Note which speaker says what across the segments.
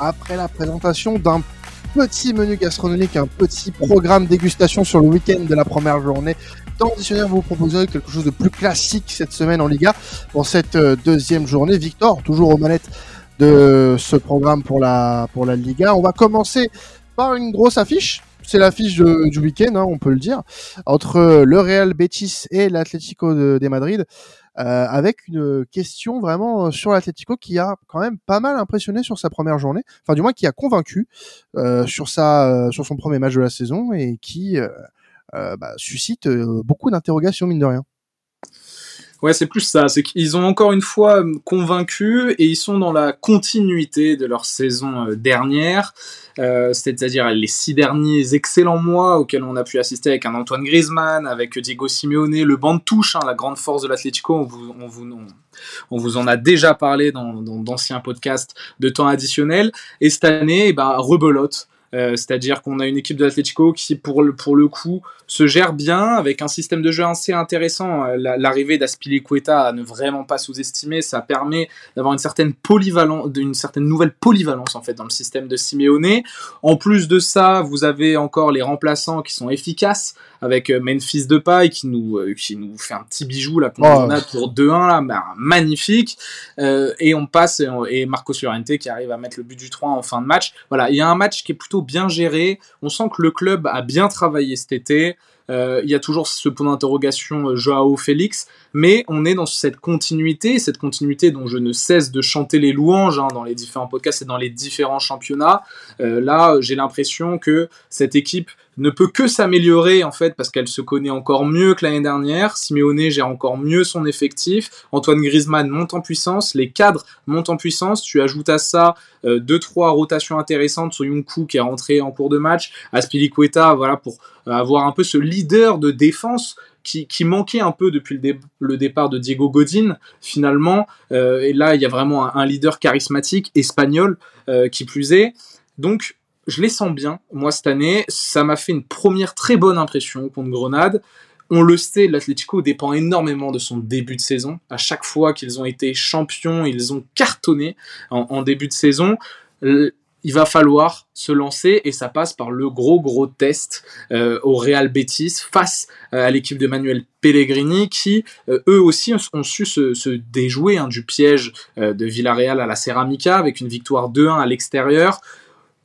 Speaker 1: après la présentation d'un petit menu gastronomique, un petit programme dégustation sur le week-end de la première journée. Dans le vous proposez quelque chose de plus classique cette semaine en Liga pour cette euh, deuxième journée. Victor, toujours aux manettes de ce programme pour la, pour la Liga. On va commencer par une grosse affiche. C'est l'affiche du week-end, hein, on peut le dire, entre le Real Betis et l'Atlético de, de, Madrid. Euh, avec une question vraiment sur l'Atlético qui a quand même pas mal impressionné sur sa première journée, enfin du moins qui a convaincu euh, sur sa euh, sur son premier match de la saison et qui bah, suscite beaucoup d'interrogations mine de rien.
Speaker 2: Ouais, c'est plus ça. C'est qu'ils ont encore une fois convaincu et ils sont dans la continuité de leur saison euh, dernière, euh, c'est-à-dire les six derniers excellents mois auxquels on a pu assister avec un Antoine Griezmann, avec Diego Simeone, le banc de touche, hein, la grande force de l'Atlético. On vous, on, vous, on, vous en a déjà parlé dans d'anciens podcasts de temps additionnel. Et cette année, eh ben, rebelote. Euh, c'est-à-dire qu'on a une équipe de qui, pour le, pour le coup, se gère bien avec un système de jeu assez intéressant. Euh, l'arrivée d'Aspilicueta à ne vraiment pas sous-estimer, ça permet d'avoir une certaine polyvalence, une certaine nouvelle polyvalence en fait dans le système de Simeone. En plus de ça, vous avez encore les remplaçants qui sont efficaces avec euh, Memphis Depay qui nous qui nous fait un petit bijou là qu'on oh. a pour 2-1 là, bah, magnifique. et on passe et Marco Llorente qui arrive à mettre le but du 3 en fin de match. Voilà, il y a un match qui est plutôt bien géré. On sent que le club a bien travaillé cet été. Euh, il y a toujours ce point d'interrogation euh, Joao Félix, mais on est dans cette continuité, cette continuité dont je ne cesse de chanter les louanges hein, dans les différents podcasts et dans les différents championnats. Euh, là, j'ai l'impression que cette équipe ne peut que s'améliorer en fait parce qu'elle se connaît encore mieux que l'année dernière. Simeone gère encore mieux son effectif. Antoine Griezmann monte en puissance. Les cadres montent en puissance. Tu ajoutes à ça euh, deux trois rotations intéressantes sur Yunku qui est rentré en cours de match. Aspilicueta, voilà pour euh, avoir un peu ce leader de défense qui, manquait un peu depuis le, départ de Diego Godin, finalement. Euh, et là, il y a vraiment un, leader charismatique, espagnol, qui plus est. Donc, je les sens bien, moi, cette année. Ça m'a fait une première très bonne impression contre Grenade. On le sait, l'Atlético dépend énormément de son début de saison. À chaque fois qu'ils ont été champions, ils ont cartonné en, début de saison. Il va falloir se lancer et ça passe par le gros gros test euh, au Real Betis face euh, à l'équipe de Manuel Pellegrini qui euh, eux aussi ont su se, déjouer hein, du piège de Villarreal à la Ceramica avec une victoire 2-1 à l'extérieur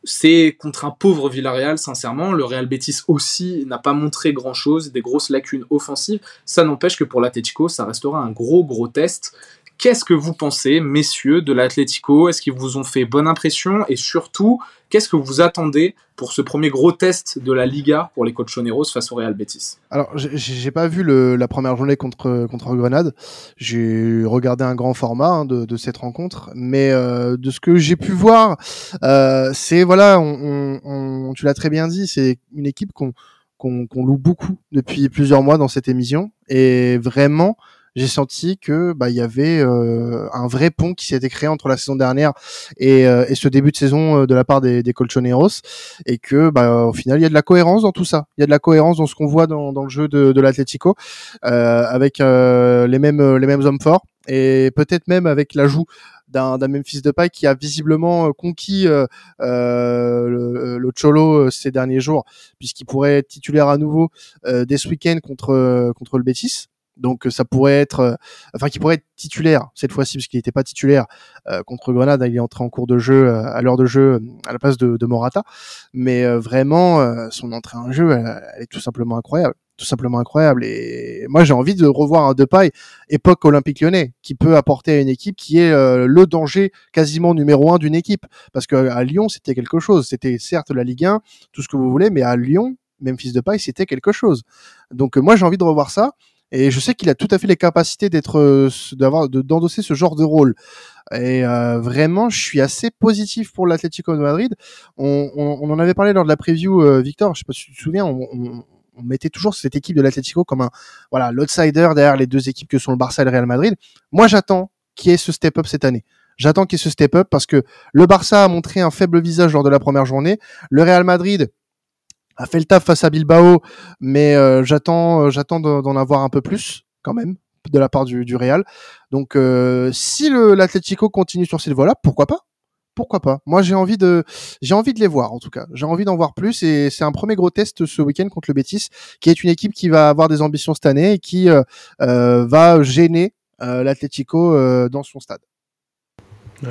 Speaker 2: c'est contre un pauvre Villarreal, sincèrement. Le Real Betis aussi n'a pas montré grand-chose, des grosses lacunes offensives. Ça n'empêche que pour l'Atletico, ça restera un gros, gros test. Qu'est-ce que vous pensez, messieurs, de l'Atlético? Est-ce qu'ils vous ont fait bonne impression? Et surtout, qu'est-ce que vous attendez pour ce premier gros test de la Liga pour les Colchoneros face au Real Betis?
Speaker 1: Alors, j'ai pas vu la première journée contre, contre Grenade. J'ai regardé un grand format hein, de, cette rencontre, mais euh, de ce que j'ai pu voir, euh, c'est voilà, tu l'as très bien dit, c'est une équipe qu'on qu'on loue beaucoup depuis plusieurs mois dans cette émission. Et vraiment j'ai senti que bah il y avait euh, un vrai pont qui s'était créé entre la saison dernière et, euh, et ce début de saison euh, de la part des, des Colchoneros et que bah au final il y a de la cohérence dans tout ça. Il y a de la cohérence dans ce qu'on voit dans, dans le jeu de, de l'Atlético avec les mêmes les mêmes hommes forts et peut-être même avec l'ajout d'un Memphis Depay qui a visiblement conquis euh, le, le, Cholo ces derniers jours puisqu'il pourrait être titulaire à nouveau dès ce week-end contre contre le Betis donc euh, ça pourrait être, euh, enfin qui pourrait être titulaire cette fois-ci parce qu'il n'était pas titulaire euh, contre Grenade, il est entré en cours de jeu à l'heure de jeu à la place de, de Morata, mais vraiment son entrée en jeu, elle, est tout simplement incroyable, tout simplement incroyable. Et moi j'ai envie de revoir un Depay époque Olympique Lyonnais qui peut apporter à une équipe qui est le danger quasiment numéro un d'une équipe parce qu'à Lyon c'était quelque chose, c'était certes la Ligue 1, tout ce que vous voulez, mais à Lyon Memphis Depay c'était quelque chose. Donc moi j'ai envie de revoir ça. Et je sais qu'il a tout à fait les capacités d'être, euh, d'avoir, d'endosser ce genre de rôle. Et euh, vraiment, je suis assez positif pour l'Atlético de Madrid. On, on, en avait parlé lors de la preview, euh, Victor. Je sais pas si tu te souviens. On, on mettait toujours cette équipe de l'Atlético comme un, voilà, l'outsider derrière les deux équipes que sont le Barça et le Real Madrid. Moi, j'attends qu'il y ait ce step-up cette année. J'attends qu'il y ait ce step-up parce que le Barça a montré un faible visage lors de la première journée. Le Real Madrid a fait le taf face à Bilbao, mais euh, j'attends euh, j'attends d'en avoir un peu plus quand même de la part du, du Real. Donc euh, si l'Atlético continue sur cette voie-là, pourquoi pas? Pourquoi pas? Moi, j'ai envie de, j'ai envie de les voir en tout cas. J'ai envie d'en voir plus et c'est un premier gros test ce week-end contre le Betis, qui est une équipe qui va avoir des ambitions cette année et qui euh, euh, va gêner euh, l'Atlético dans son stade.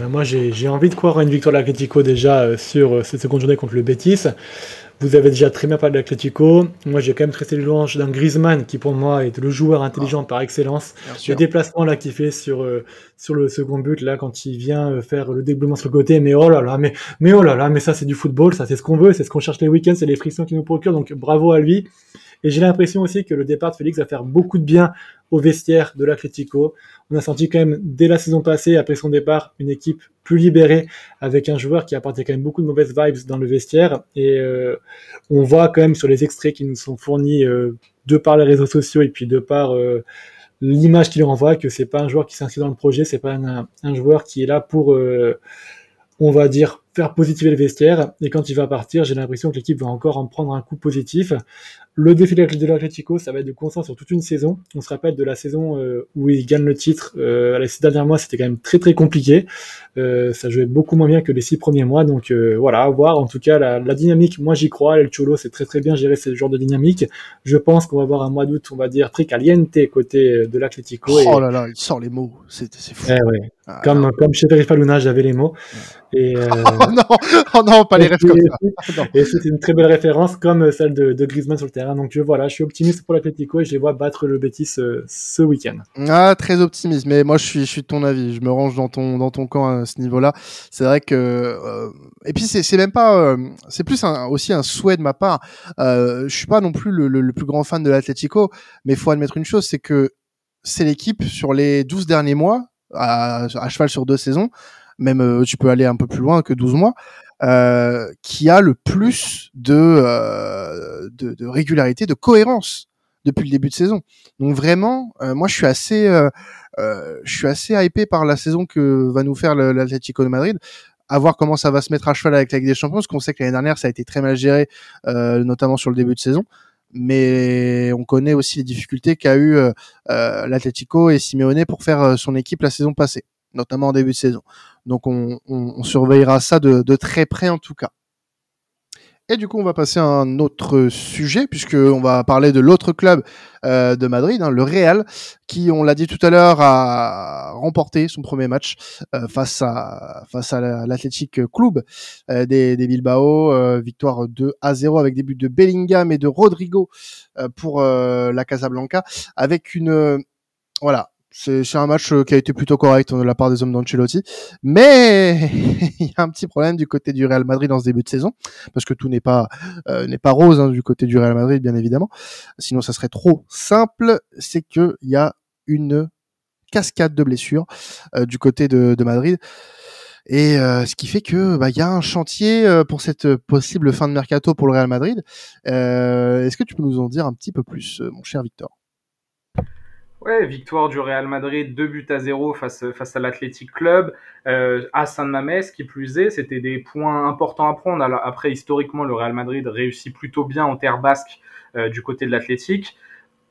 Speaker 3: moi, j'ai envie de croire à une victoire de l'Atlético déjà sur cette seconde journée contre le Betis. Vous avez déjà très bien parlé de l'Atlético. Moi, j'ai quand même traité le louange d'un Griezmann qui, pour moi, est le joueur intelligent par excellence. Le déplacement là qu'il fait sur euh, sur le second but là quand il vient euh, faire le dédoublement sur le côté, mais oh là là, mais mais oh là là, mais ça c'est du football, ça c'est ce qu'on veut, c'est ce qu'on cherche les week-ends, c'est les frictions qui nous procurent. Donc bravo à lui. Et j'ai l'impression aussi que le départ de Félix va faire beaucoup de bien au vestiaire de l'Atlético. On a senti quand même dès la saison passée, après son départ, une équipe plus libérée avec un joueur qui apportait quand même beaucoup de mauvaises vibes dans le vestiaire. Et euh, on voit quand même sur les extraits qui nous sont fournis euh, de par les réseaux sociaux et puis de par euh, l'image qu'il renvoie que c'est pas un joueur qui s'inscrit dans le projet, c'est pas un, un, joueur qui est là pour, on va dire, faire positiver le vestiaire. Et quand il va partir, j'ai l'impression que l'équipe va encore en prendre un coup positif. Le défi de l'Atlético, ça va être de constant sur toute une saison. On se rappelle de la saison euh, où il gagne le titre. Euh, les six derniers mois, c'était quand même très très compliqué. Euh, ça jouait beaucoup moins bien que les six premiers mois. Donc euh, voilà, à voir. En tout cas, la, la dynamique, moi j'y crois. El Cholo, c'est très très bien géré ce genre de dynamique. Je pense qu'on va avoir un mois d'août, on va dire, très caliente côté de l'Atlético.
Speaker 1: Oh là là, il sort les mots. C'est fou.
Speaker 3: Eh ouais. Ah, comme, comme chez Terry Luna, j'avais les mots.
Speaker 1: Et, oh non, oh non, pas les rêves comme ça.
Speaker 3: Et c'est une très belle référence, comme celle de, de Griezmann sur le terrain. Donc voilà, je suis optimiste pour l'Atlético et je les vois battre le Betis euh, ce week-end.
Speaker 1: Ah, très optimiste. Mais moi, je suis, je suis de ton avis. Je me range dans ton, dans ton camp à ce niveau-là. C'est vrai que, euh, et puis c'est même pas, c'est plus aussi un souhait de ma part. je suis pas non plus le, plus grand fan de l'Atlético, mais il faut admettre une chose, c'est que c'est l'équipe sur les 12 derniers mois à, cheval sur deux saisons, même euh, tu peux aller un peu plus loin que 12 mois, euh, qui a le plus de, euh, de, de, régularité, de cohérence depuis le début de saison. Donc vraiment, euh, moi je suis assez, euh, je suis assez hypé par la saison que va nous faire l'Atlético de Madrid. À voir comment ça va se mettre à cheval avec la Ligue des Champions, parce qu'on sait que l'année dernière ça a été très mal géré, euh, notamment sur le début de saison. Mais on connaît aussi les difficultés qu'a eu euh, euh l'Atlético et Simeone pour faire euh, son équipe la saison passée, notamment en début de saison. Donc on, surveillera ça de, très près en tout cas. Et du coup, on va passer à un autre sujet, puisqu'on va parler de l'autre club euh, de Madrid, hein, le Real, qui, on l'a dit tout à l'heure, a remporté son premier match euh, face à face l'Athletic Club euh, des, Bilbao, euh, victoire 2 à 0 avec des buts de Bellingham et de Rodrigo pour la Casablanca, avec une voilà c'est un match euh, qui a été plutôt correct de la part des hommes d'Ancelotti, mais il y a un petit problème du côté du Real Madrid dans ce début de saison, parce que tout n'est pas euh, n'est pas rose hein, du côté du Real Madrid, bien évidemment. Sinon, ça serait trop simple. C'est que il y a une cascade de blessures euh, du côté de, de Madrid. Et ce qui fait que bah il y a un chantier pour cette possible fin de mercato pour le Real Madrid. Est-ce que tu peux nous en dire un petit peu plus, mon cher Victor?
Speaker 2: Ouais, victoire du Real Madrid, 2 buts à 0 face, face à l'Athletic Club, euh, à San Mamés, qui plus est, c'était des points importants à prendre. Après, historiquement, le Real Madrid réussit plutôt bien en terre basque euh, du côté de l'Athletic.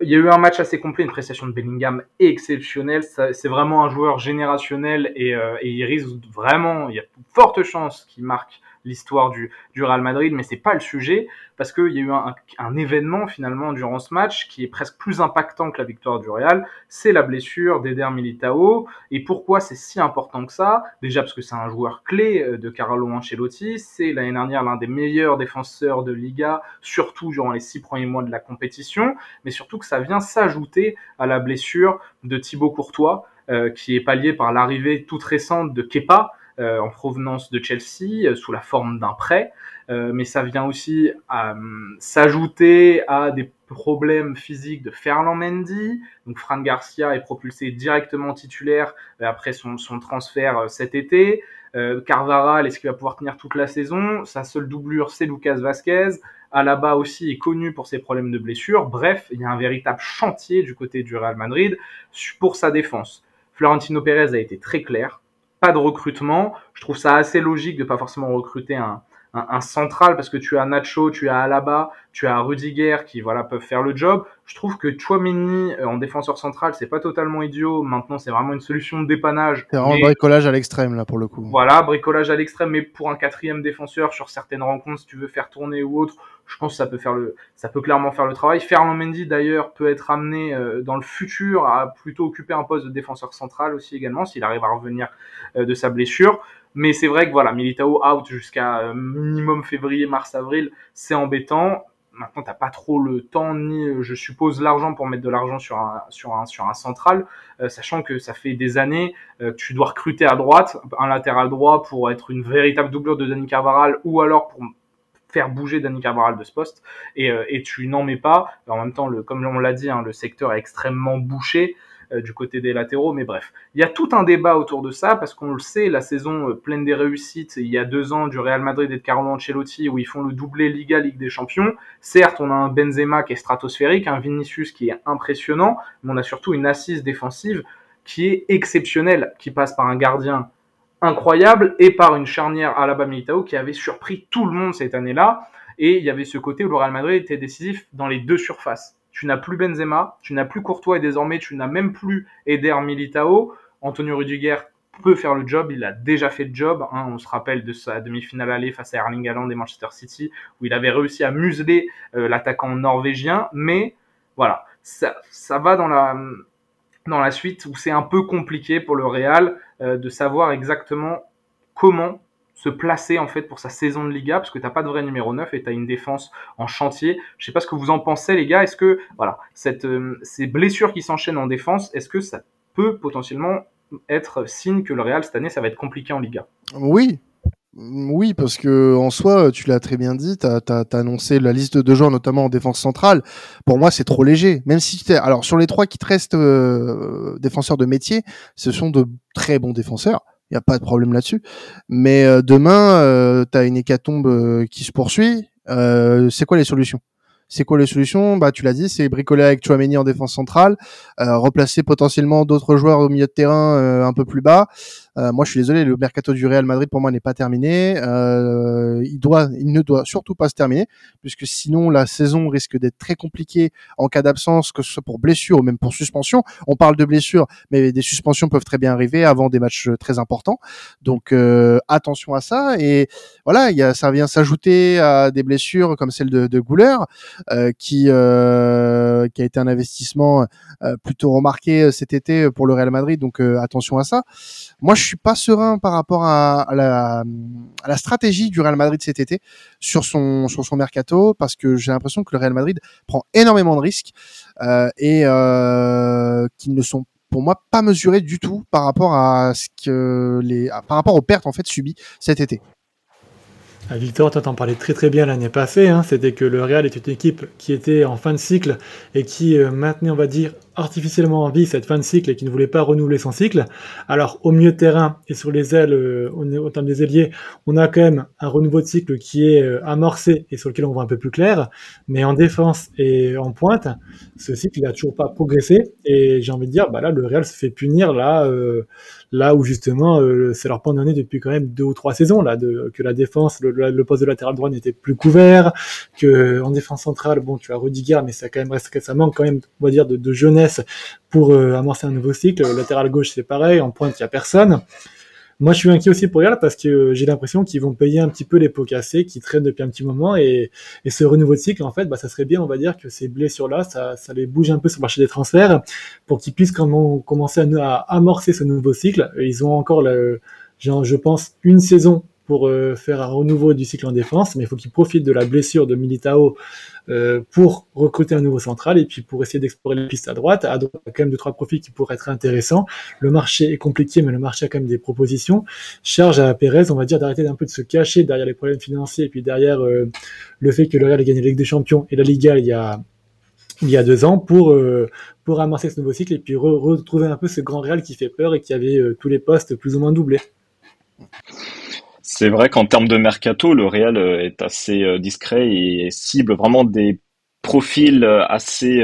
Speaker 2: Il y a eu un match assez complet, une prestation de Bellingham exceptionnelle. C'est vraiment un joueur générationnel et, euh, et il risque vraiment, il y a de fortes chances qu'il marque l'histoire du, du Real Madrid, mais c'est pas le sujet parce qu'il y a eu un, un, événement finalement durant ce match qui est presque plus impactant que la victoire du Real, c'est la blessure d'Eder Militao. Et pourquoi c'est si important que ça? Déjà parce que c'est un joueur clé euh, de Carlo Ancelotti, c'est l'année dernière l'un des meilleurs défenseurs de Liga, surtout durant les six premiers mois de la compétition, mais surtout que ça vient s'ajouter à la blessure de Thibaut Courtois, euh, qui est pallié par l'arrivée toute récente de Kepa, en provenance de Chelsea euh, sous la forme d'un prêt, euh, mais ça vient aussi s'ajouter à des problèmes physiques de Ferland Mendy. Donc Fran Garcia est propulsé directement titulaire après son, son transfert cet été. Euh, Carvara, est-ce qu'il va pouvoir tenir toute la saison? Sa seule doublure, c'est Lucas Vasquez. Alaba aussi est connu pour ses problèmes de blessure. Bref, il y a un véritable chantier du côté du Real Madrid pour sa défense. Florentino Pérez a été très clair pas de recrutement. Je trouve ça assez logique de pas forcément recruter un, un, central parce que tu as Nacho, tu as Alaba, tu as Rudiger qui voilà peuvent faire le job. Je trouve que Chouameni euh, en défenseur central, c'est pas totalement idiot. Maintenant, c'est vraiment une solution de dépannage.
Speaker 1: C'est vraiment bricolage à l'extrême là pour le coup.
Speaker 2: Voilà, bricolage à l'extrême, mais pour un quatrième défenseur sur certaines rencontres, si tu veux faire tourner ou autre, je pense que ça peut faire le, ça peut clairement faire le travail. Ferland Mendy d'ailleurs peut être amené euh, dans le futur à plutôt occuper un poste de défenseur central aussi également s'il arrive à revenir euh, de sa blessure. Mais c'est vrai que voilà, Militao out jusqu'à euh, minimum février, mars, avril, c'est embêtant. Maintenant, t'as pas trop le temps ni, euh, je suppose, l'argent pour mettre de l'argent sur un sur un sur un central, euh, sachant que ça fait des années que tu dois recruter à droite un latéral droit pour être une véritable doublure de Dani Carvaral ou alors pour faire bouger Dani Carvaral de ce poste et, et tu n'en mets pas. En même temps, le, comme on l'a dit, hein, le secteur est extrêmement bouché. Euh, du côté des latéraux. Mais bref, il y a tout un débat autour de ça parce qu'on le sait, la saison euh, pleine des réussites, il y a deux ans du Real Madrid et de Carlo Ancelotti où ils font le doublé Liga Ligue des Champions. Certes, on a un Benzema qui est stratosphérique, un Vinicius qui est impressionnant, mais on a surtout une assise défensive qui est exceptionnelle, qui passe par un gardien incroyable et par une charnière à la Militao qui avait surpris tout le monde cette année-là. Et il y avait ce côté où le Real Madrid était décisif dans les deux surfaces tu n'as plus Benzema, tu n'as plus Courtois et désormais tu n'as même plus Eder Militao. Antonio Rudiger peut faire le job, il a déjà fait le job. Hein. on se rappelle de sa demi-finale aller face à Erling Haaland et Manchester City, où il avait réussi à museler euh, l'attaquant norvégien. Mais voilà, ça, ça va dans la, dans la suite où c'est un peu compliqué pour le Real euh, de savoir exactement comment se placer en fait pour sa saison de Liga parce que t'as pas de vrai numéro 9 et tu as une défense en chantier. Je sais pas ce que vous en pensez les gars. Est-ce que voilà cette euh, ces blessures qui s'enchaînent en défense, est-ce que ça peut potentiellement être signe que le Real cette année ça va être compliqué en Liga?
Speaker 1: Oui. Oui, parce que en soi, tu l'as très bien dit, tu as, annoncé la liste de joueurs, notamment en défense centrale. Pour moi, c'est trop léger. Même si alors sur les trois qui te restent euh, défenseurs de métier, ce sont de très bons défenseurs il y a pas de problème là-dessus. Mais euh, demain, euh, tu une hécatombe euh, qui se poursuit. c'est quoi les solutions? C'est quoi les solutions? Bah, tu l'as dit, c'est bricoler avec Chouameni en défense centrale, replacer potentiellement d'autres joueurs au milieu de terrain un peu plus bas, euh, moi, je suis désolé, le mercato du Real Madrid pour moi n'est pas terminé. Euh, il doit, il ne doit surtout pas se terminer, puisque sinon la saison risque d'être très compliquée en cas d'absence, que ce soit pour blessure ou même pour suspension. On parle de blessure, mais des suspensions peuvent très bien arriver avant des matchs très importants. Donc euh, attention à ça. Et voilà, il y a, ça vient s'ajouter à des blessures comme celle de, de Gouler, euh, qui euh, qui a été un investissement euh, plutôt remarqué cet été pour le Real Madrid. Donc attention à ça. Moi, suis pas serein par rapport à, la, stratégie du Real Madrid cet été sur son sur son mercato parce que j'ai l'impression que le Real Madrid prend énormément de risques euh, et euh, qu'ils ne sont pour moi pas mesurés du tout par rapport à ce que les par rapport aux pertes en fait subies cet été.
Speaker 3: Ah, Victor, toi t'en parlais très très bien l'année passée, hein. c'était que le Real était une équipe qui était en fin de cycle et qui euh, maintenait, on va dire, artificiellement en vie cette fin de cycle et qui ne voulait pas renouveler son cycle. Alors au milieu terrain et sur les ailes, euh, au terme des ailiers, on a quand même un renouveau de cycle qui est euh, amorcé et sur lequel on voit un peu plus clair. Mais en défense et en pointe, ce cycle n'a toujours pas progressé et j'ai envie de dire, bah là le Real se fait punir là, euh, là où justement euh, c'est leur point d'année depuis quand même deux ou trois saisons là, que la défense, le, poste de latéral droit n'était plus couvert, que en défense centrale, bon tu as Rudiger, mais ça quand même reste, ça manque quand même, on va dire, de, de jeunesse pour euh, amorcer un nouveau cycle. Le latéral gauche, c'est pareil. En pointe, il n'y a personne. Moi, je suis inquiet aussi pour Real parce que euh, j'ai l'impression qu'ils vont payer un petit peu les pots cassés qui traînent depuis un petit moment et, ce renouveau de cycle, en fait, bah, ça serait bien, on va dire, que ces blessures-là, ça, ça les bouge un peu sur le marché des transferts pour qu'ils puissent commencer à, amorcer ce nouveau cycle. Ils ont encore, je pense, une saison pour euh, faire un renouveau du cycle en défense, mais il faut qu'ils profitent de la blessure de Militao euh, pour recruter un nouveau central et puis pour essayer d'explorer les pistes à droite. À droite, il y a quand même deux trois profils qui pourraient être intéressants. Le marché est compliqué, mais le marché a quand même des propositions. Charge à Pérez, on va dire, d'arrêter d'un peu de se cacher derrière les problèmes financiers et puis derrière euh, le fait que le Real a gagné la Ligue des Champions et la Liga il y a il y a deux ans pour pour amasser ce nouveau cycle et puis retrouver un peu ce grand Real qui fait peur et qui avait tous les postes plus ou moins doublés.
Speaker 4: C'est vrai qu'en termes de mercato, le Real euh, est assez euh, discret et cible vraiment des profils euh, assez,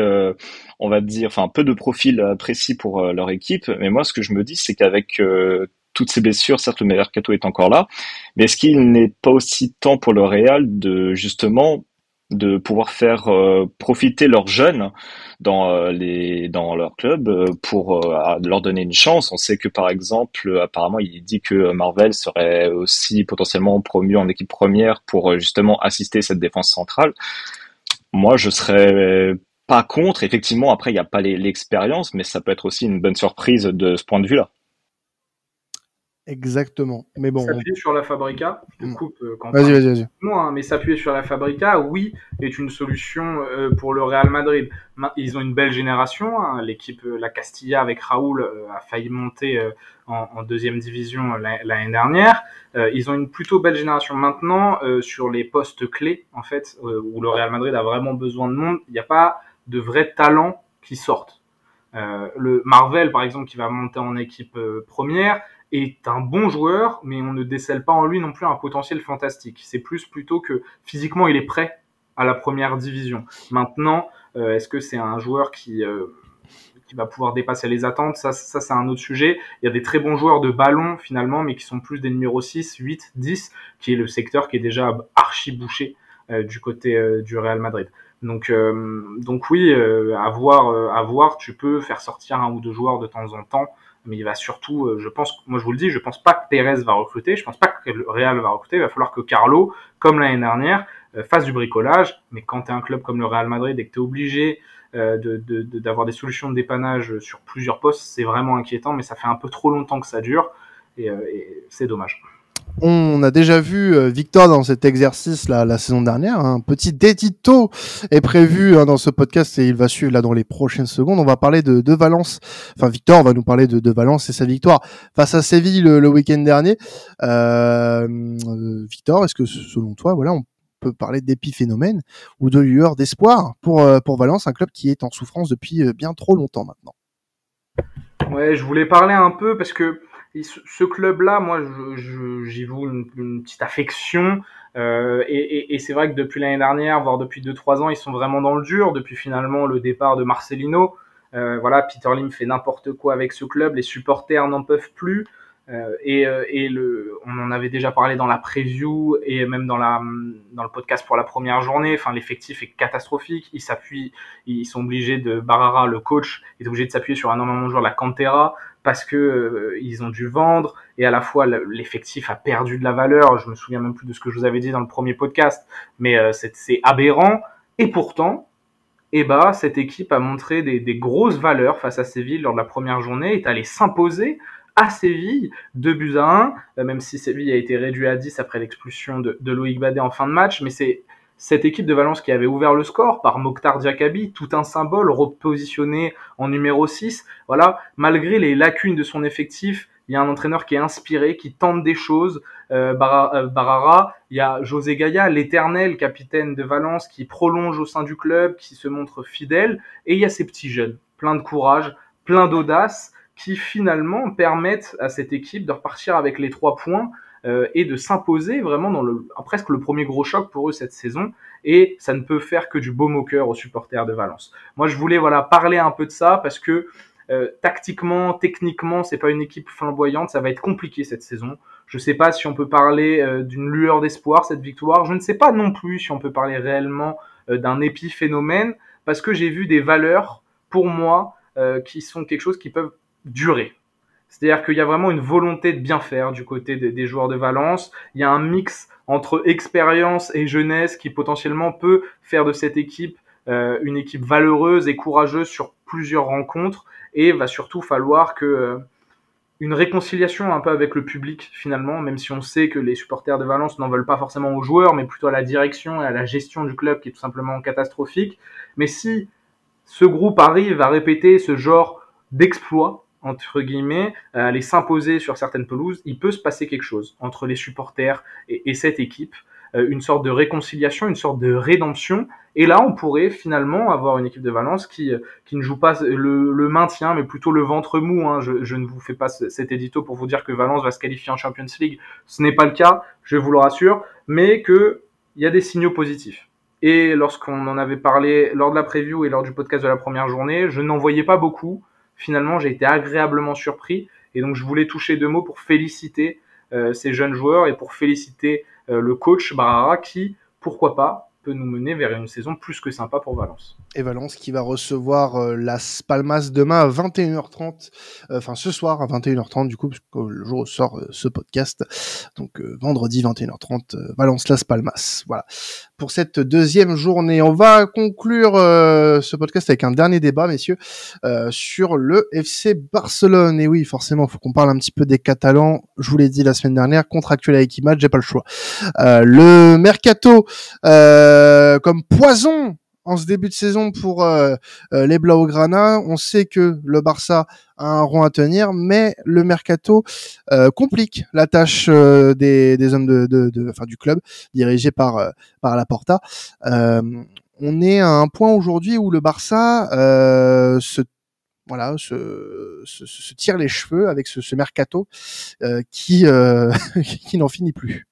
Speaker 4: on va dire, enfin peu de profils précis pour leur équipe. Mais moi, ce que je me dis, c'est qu'avec toutes ces blessures, certes le mercato est encore là, mais est-ce qu'il n'est pas aussi temps pour le Real de justement de pouvoir faire euh, profiter leurs jeunes dans euh, les dans leur club euh, pour leur donner une chance. On sait que par exemple, apparemment, il dit que Marvel serait aussi potentiellement promu en équipe première pour justement assister cette défense centrale. Moi, je serais pas contre. Effectivement, après, il n'y a pas l'expérience, mais ça peut être aussi une bonne surprise de ce point de vue-là.
Speaker 1: Exactement. Mais bon.
Speaker 2: S'appuyer sur la Fabrica, je te mm. coupe euh, quand
Speaker 1: Vas-y, vas-y, vas-y.
Speaker 2: Hein, mais s'appuyer sur la Fabrica, oui, est une solution euh, pour le Real Madrid. Ils ont une belle génération. Hein. L'équipe, euh, la Castilla avec Raoul, a failli monter en, deuxième division l'année dernière. ils ont une plutôt belle génération. Maintenant, sur les postes clés, en fait, où le Real Madrid a vraiment besoin de monde, il n'y a pas de vrais talents qui sortent. le Marvel, par exemple, qui va monter en équipe première, est un bon joueur, mais on ne décèle pas en lui non plus un potentiel fantastique. C'est plus plutôt que physiquement il est prêt à la première division. Maintenant, euh, est-ce que c'est un joueur qui euh, qui va pouvoir dépasser les attentes? Ça, ça c'est un autre sujet. Il y a des très bons joueurs de ballon finalement, mais qui sont plus des numéros 6, 8, 10, qui est le secteur qui est déjà archi bouché euh, du côté du Real Madrid. Donc, donc oui, à voir, à voir, tu peux faire sortir un ou deux joueurs de temps en temps mais il va surtout, euh, je pense, moi je vous le dis, je pense pas que Pérez va recruter, je pense pas que le Real va recruter, il va falloir que Carlo, comme l'année dernière, euh, fasse du bricolage, mais quand tu es un club comme le Real Madrid et que tu obligé euh, d'avoir de, des solutions de dépannage sur plusieurs postes, c'est vraiment inquiétant, mais ça fait un peu trop longtemps que ça dure, et c'est dommage.
Speaker 1: On a déjà vu euh, Victor dans cet exercice là la saison dernière. Un petit dédito est prévu hein, dans ce podcast et il va suivre là dans les prochaines secondes. On va parler de, de Valence. Enfin, Victor va nous parler de, de Valence et sa victoire face à Séville le, week-end dernier. Euh, Victor, est-ce que selon toi, voilà, on peut parler d'épiphénomène ou de lueur d'espoir pour euh, pour Valence, un club qui est en souffrance depuis bien trop longtemps maintenant?
Speaker 2: Ouais, je voulais parler un peu parce que ce club-là, moi, j'y vois une, petite affection. Euh, et, c'est vrai que depuis l'année dernière, voire depuis 2-3 ans, ils sont vraiment dans le dur. Depuis finalement le départ de Marcelino, euh, voilà, Peter Lim fait n'importe quoi avec ce club. Les supporters n'en peuvent plus. Euh, et, on en avait déjà parlé dans la preview et même dans le podcast pour la première journée. Enfin, l'effectif est catastrophique. Ils s'appuient, ils sont obligés de Barara, le coach, est obligé de s'appuyer sur un énormément de joueurs, la Cantera, parce que euh, ils ont dû vendre et à la fois l'effectif a perdu de la valeur. Je me souviens même plus de ce que je vous avais dit dans le premier podcast, mais c'est aberrant. Et pourtant, eh ben, cette équipe a montré des, des, grosses valeurs face à Séville lors de la première journée, est allée s'imposer à Séville, 2 buts à 1, euh, même si Séville a été réduit à 10 après l'expulsion de, Loïc Badet en fin de match, mais c'est cette équipe de Valence qui avait ouvert le score par Mokhtar Diakabi, tout un symbole repositionné en numéro 6. Voilà, malgré les lacunes de son effectif, il y a un entraîneur qui est inspiré, qui tente des choses. Euh, euh, Barara, il y a José Gaia, l'éternel capitaine de Valence, qui prolonge au sein du club, qui se montre fidèle. Et il y a ces petits jeunes, plein de courage, plein d'audace, qui finalement permettent à cette équipe de repartir avec les trois points euh, et de s'imposer vraiment dans le presque le premier gros choc pour eux cette saison et ça ne peut faire que du beau moqueur aux supporters de Valence. Moi je voulais voilà parler un peu de ça parce que euh, tactiquement, techniquement, c'est pas une équipe flamboyante, ça va être compliqué cette saison. Je sais pas si on peut parler euh, d'une lueur d'espoir cette victoire, je ne sais pas non plus si on peut parler réellement d'un épiphénomène parce que j'ai vu des valeurs pour moi qui sont quelque chose qui peuvent durer. C'est-à-dire qu'il y a vraiment une volonté de bien faire du côté des, joueurs de Valence. Il y a un mix entre expérience et jeunesse qui potentiellement peut faire de cette équipe euh, une équipe valeureuse et courageuse sur plusieurs rencontres. Et va surtout falloir que euh, une réconciliation un peu avec le public finalement, même si on sait que les supporters de Valence n'en veulent pas forcément aux joueurs, mais plutôt à la direction et à la gestion du club qui est tout simplement catastrophique. Mais si ce groupe arrive à répéter ce genre d'exploit, entre guillemets, euh, aller s'imposer sur certaines pelouses, il peut se passer quelque chose entre les supporters et, cette équipe, euh, une sorte de réconciliation, une sorte de rédemption. Et là, on pourrait finalement avoir une équipe de Valence qui, euh, qui ne joue pas le, maintien, mais plutôt le ventre mou. Hein. Je, je, ne vous fais pas cet édito pour vous dire que Valence va se qualifier en Champions League. Ce n'est pas le cas, je vous le rassure, mais qu'il y a des signaux positifs. Et lorsqu'on en avait parlé lors de la preview et lors du podcast de la première journée, je n'en voyais pas beaucoup finalement, j'ai été agréablement surpris Et donc je voulais toucher deux mots pour féliciter ces jeunes joueurs et pour féliciter le coach Barara qui, pourquoi pas, peut nous mener vers une saison plus que sympa pour Valence.
Speaker 1: Et Valence qui va recevoir euh, Las Palmas demain à 21h30, euh, enfin ce soir à 21h30 du coup, le jour sort euh, ce podcast, donc vendredi 21h30, Valence Las Palmas. Voilà. Pour cette deuxième journée, on va conclure ce podcast avec un dernier débat, messieurs, sur le FC Barcelone. Et oui, forcément, il faut qu'on parle un petit peu des Catalans. Je vous l'ai dit la semaine dernière, contractuel avec Image, j'ai pas le choix. le mercato. Euh, comme poison en ce début de saison pour euh, euh, les Blaugrana. On sait que le Barça a un rond à tenir, mais le mercato complique la tâche des, hommes de, enfin, du club dirigé par par Laporta. on est à un point aujourd'hui où le Barça se voilà, se, se, tire les cheveux avec ce, ce mercato qui qui n'en finit plus.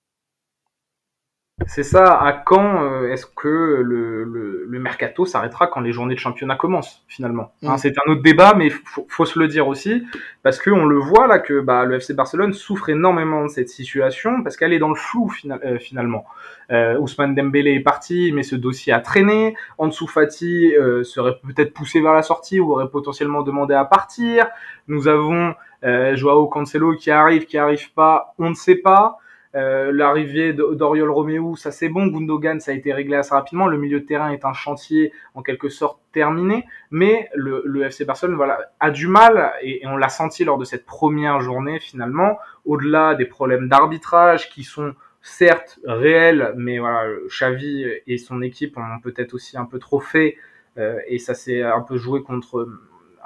Speaker 2: C'est ça, à quand euh, est-ce que le, le, mercato s'arrêtera quand les journées de championnat commencent finalement? Hein, mm. C'est un autre débat, mais faut, faut se le dire aussi, parce qu'on le voit là que bah, le FC Barcelone souffre énormément de cette situation, parce qu'elle est dans le flou euh, finalement. Euh, Ousmane Dembélé est parti, mais ce dossier a traîné. Ansu Fati euh, serait peut-être poussé vers la sortie ou aurait potentiellement demandé à partir. Nous avons Joao Cancelo qui arrive, qui arrive pas, on ne sait pas. Euh, l'arrivée d'Oriol Romeo, ça c'est bon. Gundogan, ça a été réglé assez rapidement. Le milieu de terrain est un chantier en quelque sorte terminé. Mais le, FC Barcelone voilà, a du mal, et, on l'a senti lors de cette première journée finalement, au-delà des problèmes d'arbitrage qui sont certes réels, mais voilà, Xavi et son équipe ont peut-être aussi un peu trop fait, euh, et ça s'est un peu joué contre...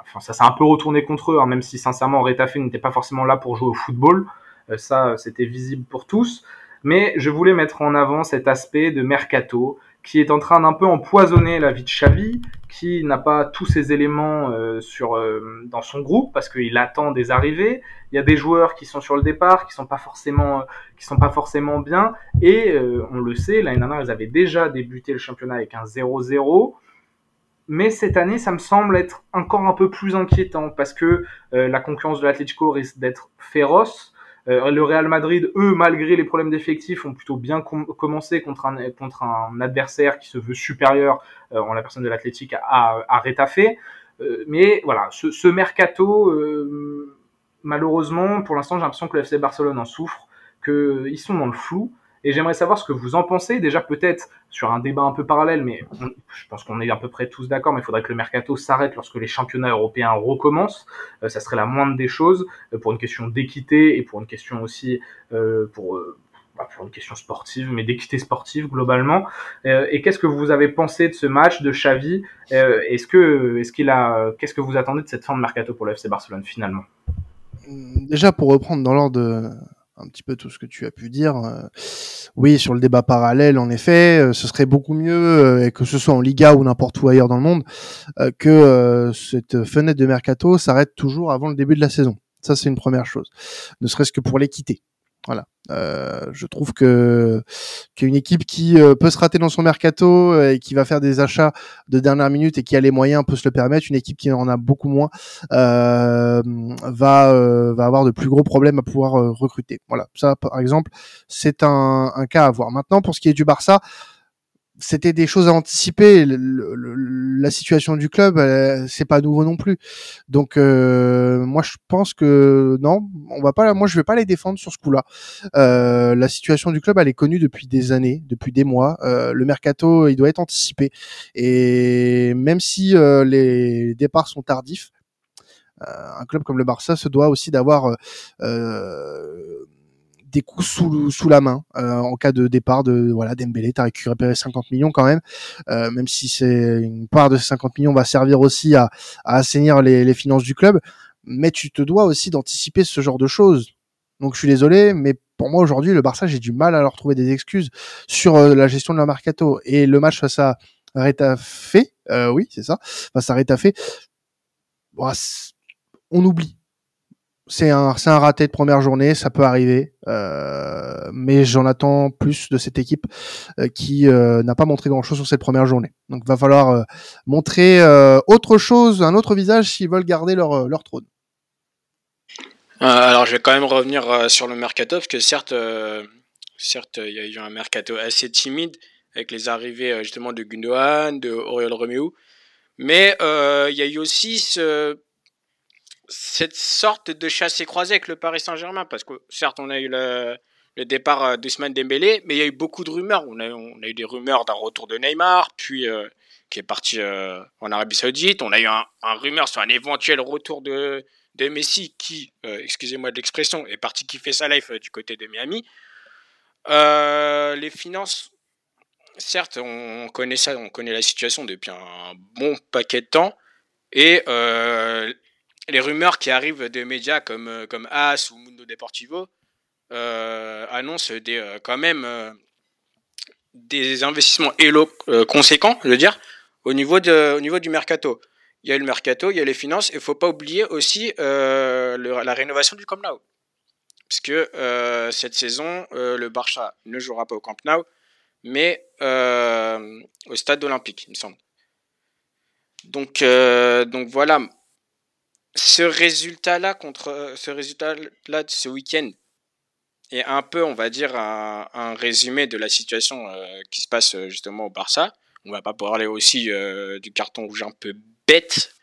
Speaker 2: Enfin, ça s'est un peu retourné contre eux, hein, même si sincèrement Retafe n'était pas forcément là pour jouer au football. Euh, ça, c'était visible pour tous. Mais je voulais mettre en avant cet aspect de mercato qui est en train d'un peu empoisonner la vie de Xavi, qui n'a pas tous ces éléments euh, sur euh, dans son groupe parce qu'il attend des arrivées. Il y a des joueurs qui sont sur le départ, qui sont pas forcément qui sont pas forcément bien et on le sait, l'année dernière ils avaient déjà débuté le championnat avec un 0-0. Mais cette année, ça me semble être encore un peu plus inquiétant parce que la concurrence de l'Atlético risque d'être féroce. Euh, le Real Madrid, eux, malgré les problèmes d'effectifs, ont plutôt bien commencé contre un, contre un adversaire qui se veut supérieur euh, en la personne de l'Athletic à, à euh, mais voilà, ce, ce mercato, malheureusement, pour l'instant, j'ai l'impression que le FC Barcelone en souffre, qu'ils sont dans le flou. Et j'aimerais savoir ce que vous en pensez. Déjà, peut-être sur un débat un peu parallèle, mais je pense qu'on est à peu près tous d'accord, mais il faudrait que le mercato s'arrête lorsque les championnats européens recommencent. Euh, ça serait la moindre des choses euh, pour une question d'équité et pour une question aussi euh, pour, bah, pour une question sportive, mais d'équité sportive globalement. et qu'est-ce que vous avez pensé de ce match de Xavi? Est-ce que, est-ce qu'il a, qu'est-ce que vous attendez de cette fin de mercato pour le FC Barcelone finalement?
Speaker 1: Déjà, pour reprendre dans l'ordre un petit peu tout ce que tu as pu dire. Euh, oui, sur le débat parallèle, en effet, euh, ce serait beaucoup mieux, euh, que ce soit en Liga ou n'importe où ailleurs dans le monde, que cette fenêtre de mercato s'arrête toujours avant le début de la saison. Ça, c'est une première chose. Ne serait-ce que pour l'équité. Voilà. Euh, je trouve que qu'une équipe qui euh, peut se rater dans son mercato euh, et qui va faire des achats de dernière minute et qui a les moyens peut se le permettre. Une équipe qui en a beaucoup moins va va avoir de plus gros problèmes à pouvoir recruter. Voilà. Ça, par exemple, c'est un, un cas à voir. Maintenant, pour ce qui est du Barça c'était des choses à anticiper. la situation du club, euh, c'est pas nouveau non plus. Donc euh, moi je pense que non, on va pas. Moi je vais pas les défendre sur ce coup-là. Euh, la situation du club, elle est connue depuis des années, depuis des mois. le mercato, il doit être anticipé. Et même si les départs sont tardifs, un club comme le Barça se doit aussi d'avoir des coups sous, sous la main euh, en cas de départ de voilà Dembélé t'as récupéré 50 millions quand même. Euh, même si c'est une part de ces 50 millions va servir aussi à, à assainir les, les, finances du club. Mais tu te dois aussi d'anticiper ce genre de choses. Donc je suis désolé mais pour moi aujourd'hui le Barça j'ai du mal à leur trouver des excuses sur euh, la gestion de leur mercato. Et le match face à Retafe euh, oui c'est ça face à Retafe on oublie c'est un, raté de première journée, ça peut arriver, euh, mais j'en attends plus de cette équipe euh, qui euh, n'a pas montré grand-chose sur cette première journée. Donc, va falloir montrer autre chose, un autre visage s'ils veulent garder leur, leur trône.
Speaker 5: alors je vais quand même revenir sur le mercato parce que certes, certes il y a eu un mercato assez timide avec les arrivées justement de Gundogan, de Oriol Romeu, mais il y a eu aussi ce, cette sorte de chassé croisé avec le Paris Saint-Germain parce que certes on a eu le, le départ d'Ousmane Dembélé, mais il y a eu beaucoup de rumeurs. On a, eu des rumeurs d'un retour de Neymar, puis qui est parti euh, en Arabie Saoudite. On a eu un, rumeur sur un éventuel retour de, Messi qui, euh, excusez-moi de l'expression, est parti kiffer sa life euh, du côté de Miami. les finances, certes, on, connaît ça, on connaît la situation depuis un bon paquet de temps. Et les rumeurs qui arrivent de médias comme, comme AS ou Mundo Deportivo annoncent des, quand même des investissements conséquents, je veux dire, au niveau, de, au niveau du mercato. Il y a le mercato, il y a les finances, et il faut pas oublier aussi euh, la rénovation du Camp Nou. Parce que euh, cette saison, euh, le Barça ne jouera pas au Camp Nou, mais au stade olympique, il me semble. Donc, donc voilà, ce résultat-là contre ce résultat-là de ce week-end est un peu, on va dire, un, résumé de la situation qui se passe justement au Barça. On va pas parler aussi euh, du carton rouge un peu bête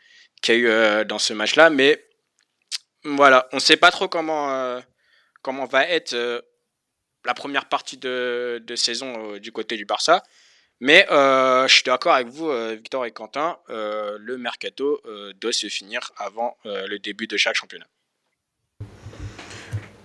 Speaker 5: qu'il y a eu euh, dans ce match-là, mais voilà, on ne sait pas trop comment, euh, comment va être la première partie de saison du côté du Barça. Mais je suis d'accord avec vous, Victor et Quentin, le mercato doit se finir avant le début de chaque championnat.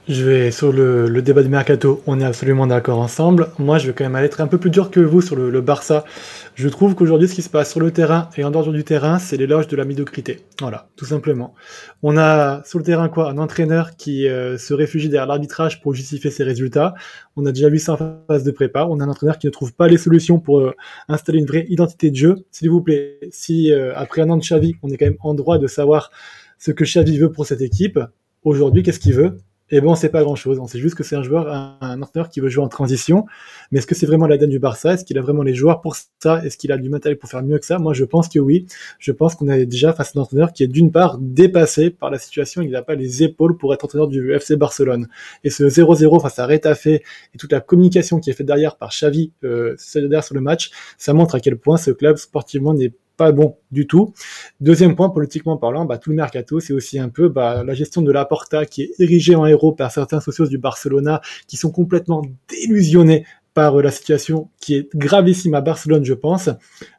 Speaker 3: Je vais sur le, débat du mercato, on est absolument d'accord ensemble. Moi, je vais quand même aller être un peu plus dur que vous sur le, Barça. Je trouve qu'aujourd'hui, ce qui se passe sur le terrain et en dehors du terrain, c'est l'éloge de la médiocrité. Voilà, tout simplement. On a sur le terrain quoi? Un entraîneur qui euh, se réfugie derrière l'arbitrage pour justifier ses résultats. On a déjà vu ça en phase de prépa. On a un entraîneur qui ne trouve pas les solutions pour euh, installer une vraie identité de jeu. S'il vous plaît, si euh, après un an de Xavi, on est quand même en droit de savoir ce que Xavi veut pour cette équipe, aujourd'hui, qu'est-ce qu'il veut? Et bon, c'est pas grand-chose. On sait juste que c'est un joueur, un, entraîneur qui veut jouer en transition. Mais est-ce que c'est vraiment l'ADN du Barça? Est-ce qu'il a vraiment les joueurs pour ça? Est-ce qu'il a du matériel pour faire mieux que ça? Moi, je pense que oui. Je pense qu'on est déjà face à un entraîneur qui est d'une part dépassé par la situation. Il n'a pas les épaules pour être entraîneur du FC Barcelone. Et ce 0-0 face à Retafe et toute la communication qui est faite derrière par Xavi, euh, derrière sur le match, ça montre à quel point ce club sportivement n'est pas bon du tout. Deuxième point, politiquement parlant, bah, tout le mercato, c'est aussi un peu bah, la gestion de la Porta qui est érigée en héros par certains socios du Barcelona qui sont complètement délusionnés par euh, la situation qui est gravissime à Barcelone, je pense,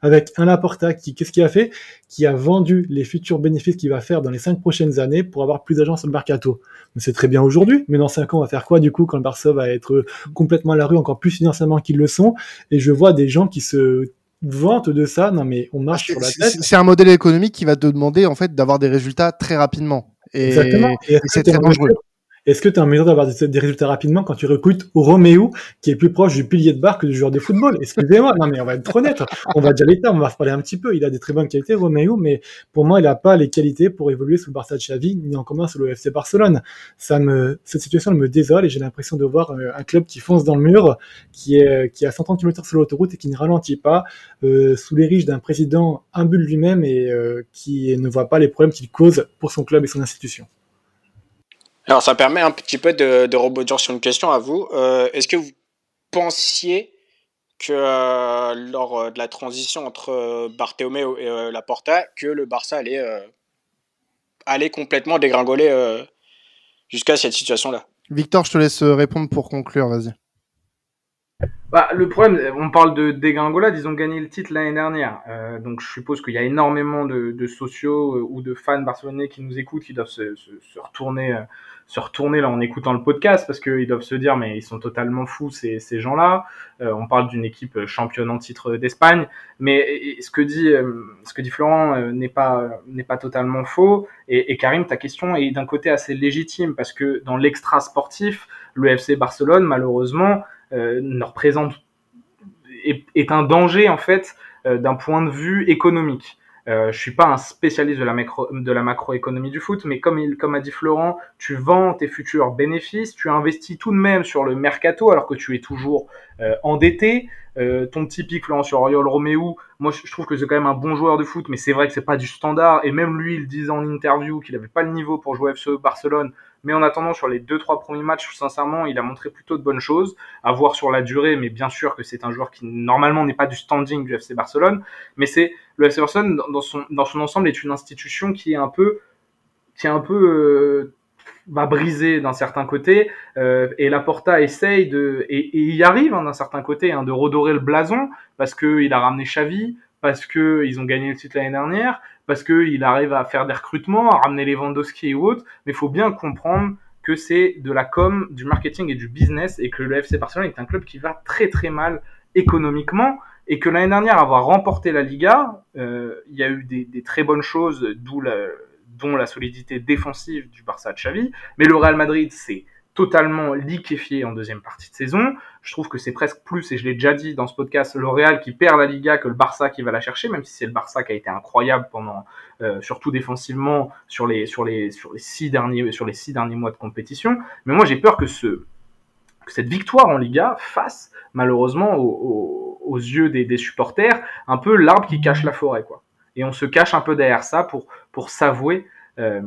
Speaker 3: avec un Laporta qui, qu'est-ce qu'il a fait? Qui a vendu les futurs bénéfices qu'il va faire dans les cinq prochaines années pour avoir plus d'agents sur le mercato. C'est très bien aujourd'hui, mais dans cinq ans, on va faire quoi du coup quand le Barça va être complètement à la rue, encore plus financièrement qu'ils le sont? Et je vois des gens qui se vente de ça, non mais on marche sur la tête.
Speaker 1: C'est un modèle économique qui va te demander en fait d'avoir des résultats très rapidement. Et,
Speaker 3: Exactement. et c'est très dangereux. Est-ce que tu es en mesure d'avoir des, résultats rapidement quand tu recrutes Roméo, qui est plus proche du pilier de barre que du joueur de football? Excusez-moi, non mais on va être honnête, on va dire l'état, on va se parler un petit peu. Il a des très bonnes qualités, Roméo, mais pour moi, il n'a pas les qualités pour évoluer sous le Barça de Xavi, ni en commun sous le FC Barcelone. Ça me, cette situation me désole et j'ai l'impression de voir euh, un club qui fonce dans le mur, qui est, qui a 130 km sur l'autoroute et qui ne ralentit pas, euh, sous les riches d'un président imbu lui-même et euh, qui ne voit pas les problèmes qu'il cause pour son club et son institution.
Speaker 5: Alors, ça permet un petit peu de, de rebondir sur une question à vous. Euh, est-ce que vous pensiez que euh, lors euh, de la transition entre Barthélemy et Laporta, que le Barça allait, allait complètement dégringoler jusqu'à cette situation-là?
Speaker 1: Victor, je te laisse répondre pour conclure, vas-y.
Speaker 2: Bah, le problème, on parle de dégringolade, ils ont gagné le titre l'année dernière. Euh, donc je suppose qu'il y a énormément de, de, sociaux ou de fans barcelonais qui nous écoutent, qui doivent se, se, se retourner se retourner là en écoutant le podcast parce qu'ils doivent se dire mais ils sont totalement fous ces, ces gens-là. Euh, on parle d'une équipe championne en titre d'Espagne, mais ce que dit euh, ce que dit Florent euh, n'est pas n'est pas totalement faux. Et, et Karim, ta question est d'un côté assez légitime parce que dans l'extra sportif, le FC Barcelone malheureusement ne représente est, est, un danger en fait d'un point de vue économique. Euh, je suis pas un spécialiste de la, macro, de la macroéconomie du foot, mais comme, il, comme a dit Florent, tu vends tes futurs bénéfices, tu investis tout de même sur le mercato alors que tu es toujours euh, endetté. Euh, ton petit pic Florent sur Oriol Romeo, moi je trouve que c'est quand même un bon joueur de foot, mais c'est vrai que c'est pas du standard. Et même lui, il disait en interview qu'il avait pas le niveau pour jouer FC Barcelone. Mais en attendant, sur les deux trois premiers matchs, sincèrement, il a montré plutôt de bonnes choses. À voir sur la durée, mais bien sûr que c'est un joueur qui normalement n'est pas du standing du FC Barcelone. Mais c'est le FC Barcelone dans son dans son ensemble est une institution qui est un peu qui est un peu euh, briser d'un certain côté euh, et Laporta essaye de et, et y arrive hein, d'un certain côté hein, de redorer le blason parce que il a ramené Xavi parce que ils ont gagné le titre l'année dernière parce que il arrive à faire des recrutements à ramener Lewandowski et autres mais il faut bien comprendre que c'est de la com du marketing et du business et que le FC Barcelone est un club qui va très très mal économiquement et que l'année dernière avoir remporté la Liga euh, il y a eu des, très bonnes choses dont la solidité défensive du Barça de Xavi. Mais le Real Madrid, c'est totalement liquéfié en deuxième partie de saison. Je trouve que c'est presque plus, et je l'ai déjà dit dans ce podcast, le Real qui perd la Liga que le Barça qui va la chercher, même si c'est le Barça qui a été incroyable pendant, euh, surtout défensivement, sur les, sur, les, sur, les six derniers, sur les six derniers mois de compétition. Mais moi, j'ai peur que, ce, que cette victoire en Liga fasse, malheureusement, aux, yeux des, des supporters, un peu l'arbre qui cache la forêt. quoi et on se cache un peu derrière ça pour pour s'avouer euh,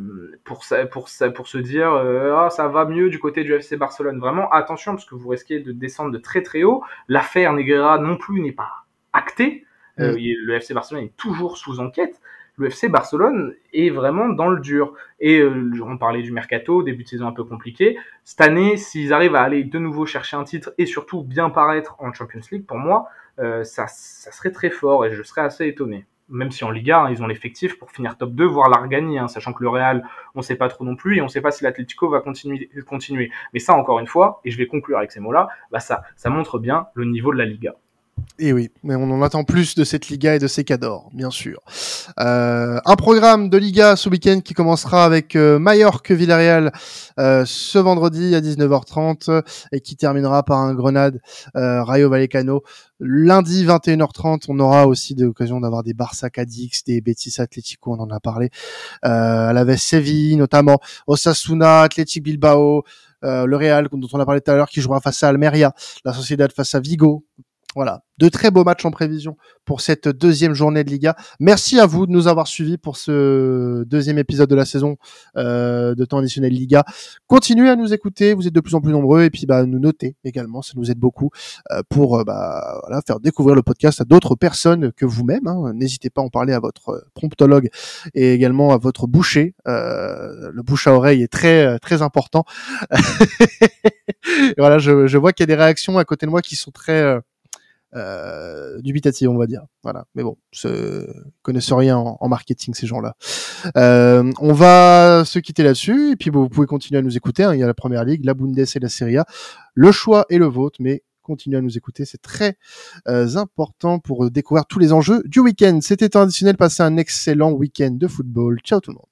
Speaker 2: pour pour pour se dire euh, ah ça va mieux du côté du FC Barcelone. Vraiment attention parce que vous risquez de descendre de très très haut. L'affaire Negreira non plus n'est pas actée. Euh, le FC Barcelone est toujours sous enquête. Le FC Barcelone est vraiment dans le dur. Et euh, on parlait du mercato, début de saison un peu compliqué. Cette année, s'ils arrivent à aller de nouveau chercher un titre et surtout bien paraître en Champions League, pour moi, euh, ça, ça serait très fort et je serais assez étonné même si en Liga, hein, ils ont l'effectif pour finir top 2, voire la hein, sachant que le Real, on sait pas trop non plus, et on sait pas si l'Atlético va continuer, continuer. Mais ça, encore une fois, et je vais conclure avec ces mots-là, bah ça, ça montre bien le niveau de la Liga.
Speaker 1: Et oui, mais on en attend plus de cette Liga et de ses cadors, bien sûr. Euh, un programme de Liga ce week-end qui commencera avec euh, Mallorca Villarreal euh, ce vendredi à 19h30 et qui terminera par un Grenade euh, Rayo Vallecano lundi 21h30. On aura aussi l'occasion d'avoir des Barça Cadix, des Betis Atlético, on en a parlé, euh, à la Veste Séville notamment, Osasuna, Athletic Bilbao. Euh, le Real, dont on a parlé tout à l'heure, qui jouera face à Almeria, la Sociedad face à Vigo, voilà, de très beaux matchs en prévision pour cette deuxième journée de Liga. Merci à vous de nous avoir suivis pour ce deuxième épisode de la saison euh, de temps additionnel Liga. Continuez à nous écouter, vous êtes de plus en plus nombreux et puis bah nous noter également, ça nous aide beaucoup euh, pour euh, bah voilà faire découvrir le podcast à d'autres personnes que vous-même. Hein. N'hésitez pas à en parler à votre promptologue et également à votre boucher. Le bouche à oreille est très très important. voilà, je, je vois qu'il y a des réactions à côté de moi qui sont très euh, dubitatif, on va dire. Voilà. Mais bon, ne connaissent rien en, marketing ces gens-là. Euh, on va se quitter là-dessus et puis vous pouvez continuer à nous écouter. Hein. Il y a la Première Ligue, la Bundes et la Serie A. Le choix est le vôtre, mais continuez à nous écouter, c'est très euh, important pour découvrir tous les enjeux du week-end. C'était traditionnel, passez un excellent week-end de football. Ciao tout le monde.